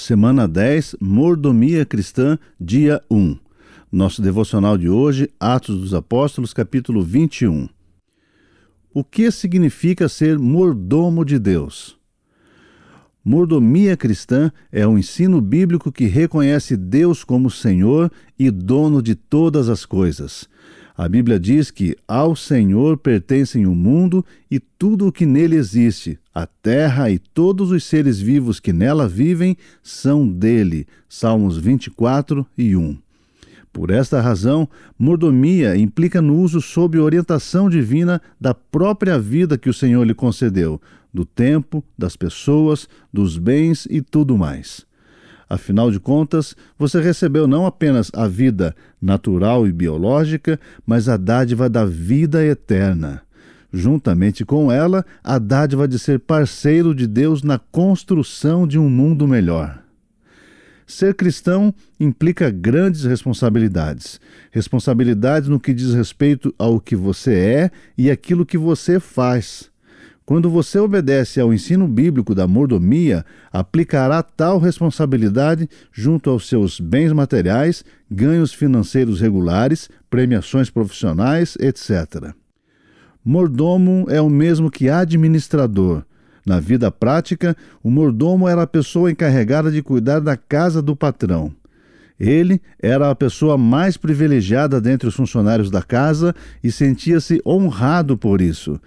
Semana 10, Mordomia Cristã, dia 1. Nosso devocional de hoje, Atos dos Apóstolos, capítulo 21. O que significa ser mordomo de Deus? Mordomia cristã é um ensino bíblico que reconhece Deus como Senhor e dono de todas as coisas. A Bíblia diz que ao Senhor pertencem o mundo e tudo o que nele existe, a terra e todos os seres vivos que nela vivem são dele. Salmos 24 e 1. Por esta razão, mordomia implica no uso sob orientação divina da própria vida que o Senhor lhe concedeu, do tempo, das pessoas, dos bens e tudo mais. Afinal de contas, você recebeu não apenas a vida natural e biológica, mas a dádiva da vida eterna. Juntamente com ela, a dádiva de ser parceiro de Deus na construção de um mundo melhor. Ser cristão implica grandes responsabilidades. Responsabilidades no que diz respeito ao que você é e aquilo que você faz. Quando você obedece ao ensino bíblico da mordomia, aplicará tal responsabilidade junto aos seus bens materiais, ganhos financeiros regulares, premiações profissionais, etc. Mordomo é o mesmo que administrador. Na vida prática, o mordomo era a pessoa encarregada de cuidar da casa do patrão. Ele era a pessoa mais privilegiada dentre os funcionários da casa e sentia-se honrado por isso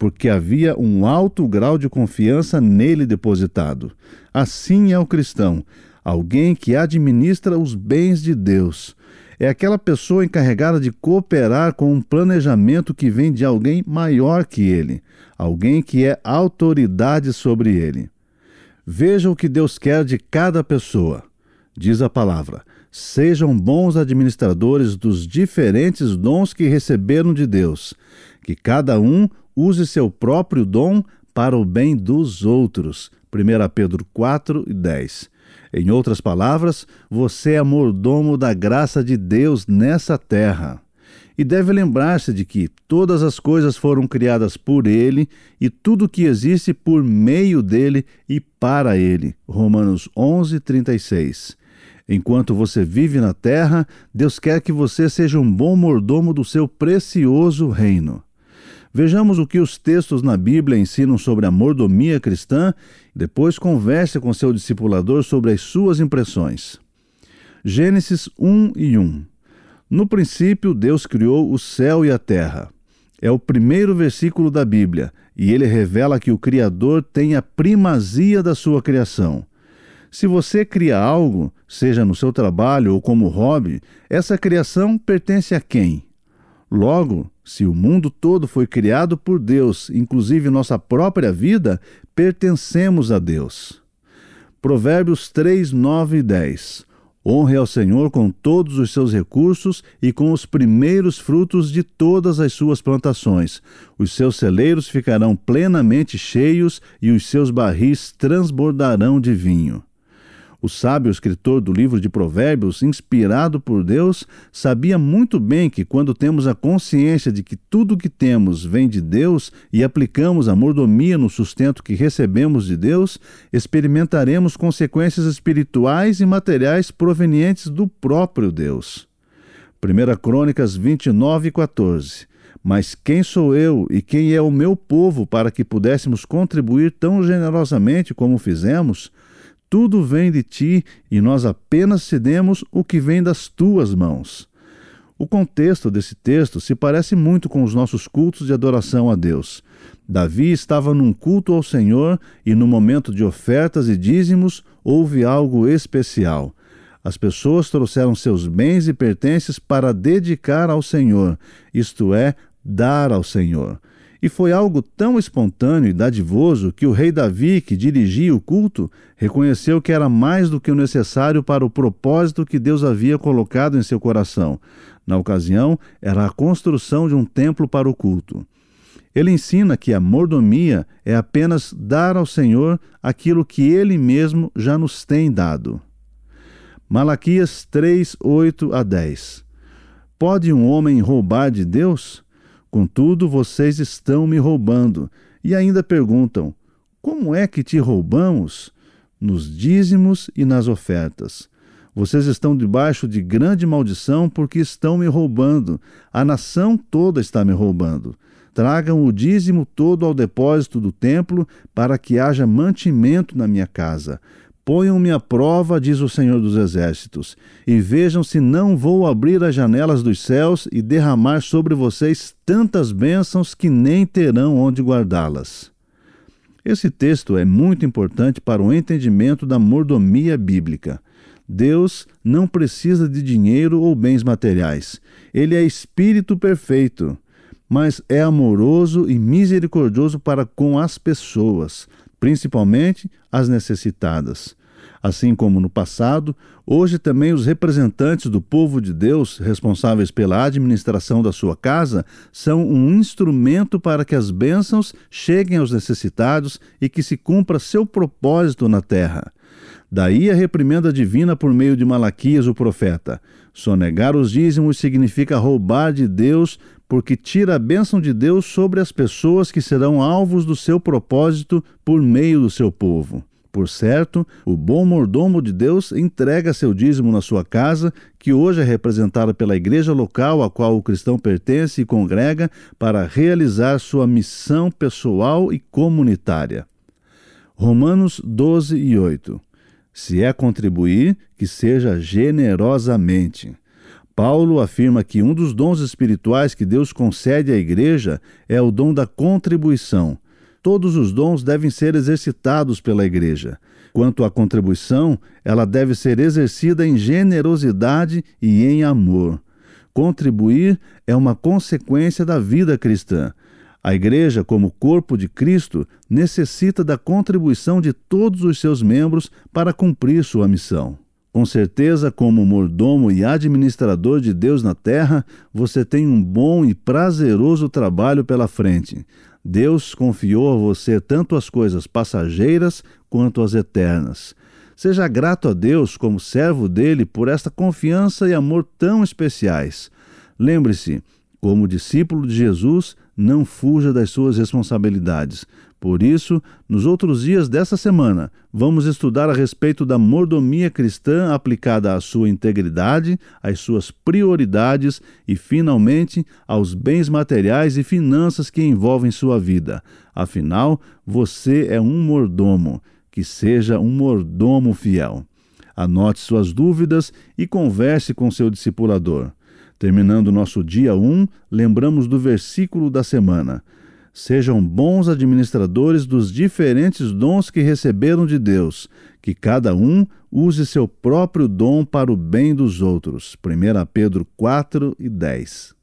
porque havia um alto grau de confiança nele depositado. Assim é o cristão, alguém que administra os bens de Deus. É aquela pessoa encarregada de cooperar com um planejamento que vem de alguém maior que ele, alguém que é autoridade sobre ele. Veja o que Deus quer de cada pessoa. Diz a palavra: sejam bons administradores dos diferentes dons que receberam de Deus, que cada um use seu próprio dom para o bem dos outros. 1 Pedro 4 e 10. Em outras palavras, você é mordomo da graça de Deus nessa terra. E deve lembrar-se de que todas as coisas foram criadas por Ele e tudo que existe por meio dele e para Ele. Romanos 11, 36. Enquanto você vive na terra, Deus quer que você seja um bom mordomo do seu precioso reino. Vejamos o que os textos na Bíblia ensinam sobre a mordomia cristã, depois converse com seu discipulador sobre as suas impressões. Gênesis 1 e 1 No princípio, Deus criou o céu e a terra. É o primeiro versículo da Bíblia, e ele revela que o Criador tem a primazia da sua criação. Se você cria algo, seja no seu trabalho ou como hobby, essa criação pertence a quem? Logo, se o mundo todo foi criado por Deus, inclusive nossa própria vida, pertencemos a Deus. Provérbios 3, 9 e 10. Honre ao Senhor com todos os seus recursos e com os primeiros frutos de todas as suas plantações. Os seus celeiros ficarão plenamente cheios e os seus barris transbordarão de vinho. O sábio escritor do livro de Provérbios, inspirado por Deus, sabia muito bem que quando temos a consciência de que tudo o que temos vem de Deus e aplicamos a mordomia no sustento que recebemos de Deus, experimentaremos consequências espirituais e materiais provenientes do próprio Deus. 1 Crônicas 29, 14 mas quem sou eu e quem é o meu povo para que pudéssemos contribuir tão generosamente como fizemos? Tudo vem de ti e nós apenas cedemos o que vem das tuas mãos. O contexto desse texto se parece muito com os nossos cultos de adoração a Deus. Davi estava num culto ao Senhor e no momento de ofertas e dízimos houve algo especial. As pessoas trouxeram seus bens e pertences para dedicar ao Senhor, isto é, dar ao Senhor. E foi algo tão espontâneo e dadivoso que o rei Davi, que dirigia o culto, reconheceu que era mais do que o necessário para o propósito que Deus havia colocado em seu coração. Na ocasião, era a construção de um templo para o culto. Ele ensina que a mordomia é apenas dar ao Senhor aquilo que ele mesmo já nos tem dado. Malaquias 3, 8 a 10 Pode um homem roubar de Deus? Contudo, vocês estão me roubando. E ainda perguntam: Como é que te roubamos? nos dízimos e nas ofertas. Vocês estão debaixo de grande maldição porque estão me roubando. A nação toda está me roubando. Tragam o dízimo todo ao depósito do templo, para que haja mantimento na minha casa. Ponham-me à prova, diz o Senhor dos Exércitos, e vejam se não vou abrir as janelas dos céus e derramar sobre vocês tantas bênçãos que nem terão onde guardá-las. Esse texto é muito importante para o entendimento da mordomia bíblica. Deus não precisa de dinheiro ou bens materiais. Ele é espírito perfeito, mas é amoroso e misericordioso para com as pessoas, principalmente as necessitadas. Assim como no passado, hoje também os representantes do povo de Deus, responsáveis pela administração da sua casa, são um instrumento para que as bênçãos cheguem aos necessitados e que se cumpra seu propósito na terra. Daí a reprimenda divina por meio de Malaquias, o profeta. Sonegar os dízimos significa roubar de Deus, porque tira a bênção de Deus sobre as pessoas que serão alvos do seu propósito por meio do seu povo. Por certo, o bom mordomo de Deus entrega seu dízimo na sua casa, que hoje é representada pela igreja local a qual o cristão pertence e congrega, para realizar sua missão pessoal e comunitária. Romanos 12 e 8 se é contribuir, que seja generosamente. Paulo afirma que um dos dons espirituais que Deus concede à igreja é o dom da contribuição. Todos os dons devem ser exercitados pela igreja. Quanto à contribuição, ela deve ser exercida em generosidade e em amor. Contribuir é uma consequência da vida cristã. A Igreja, como corpo de Cristo, necessita da contribuição de todos os seus membros para cumprir sua missão. Com certeza, como mordomo e administrador de Deus na terra, você tem um bom e prazeroso trabalho pela frente. Deus confiou a você tanto as coisas passageiras quanto as eternas. Seja grato a Deus, como servo dele, por esta confiança e amor tão especiais. Lembre-se, como discípulo de Jesus, não fuja das suas responsabilidades. Por isso, nos outros dias dessa semana, vamos estudar a respeito da mordomia cristã aplicada à sua integridade, às suas prioridades e, finalmente, aos bens materiais e finanças que envolvem sua vida. Afinal, você é um mordomo. Que seja um mordomo fiel. Anote suas dúvidas e converse com seu discipulador. Terminando nosso dia 1, lembramos do versículo da semana. Sejam bons administradores dos diferentes dons que receberam de Deus, que cada um use seu próprio dom para o bem dos outros. 1 Pedro 4 e 10.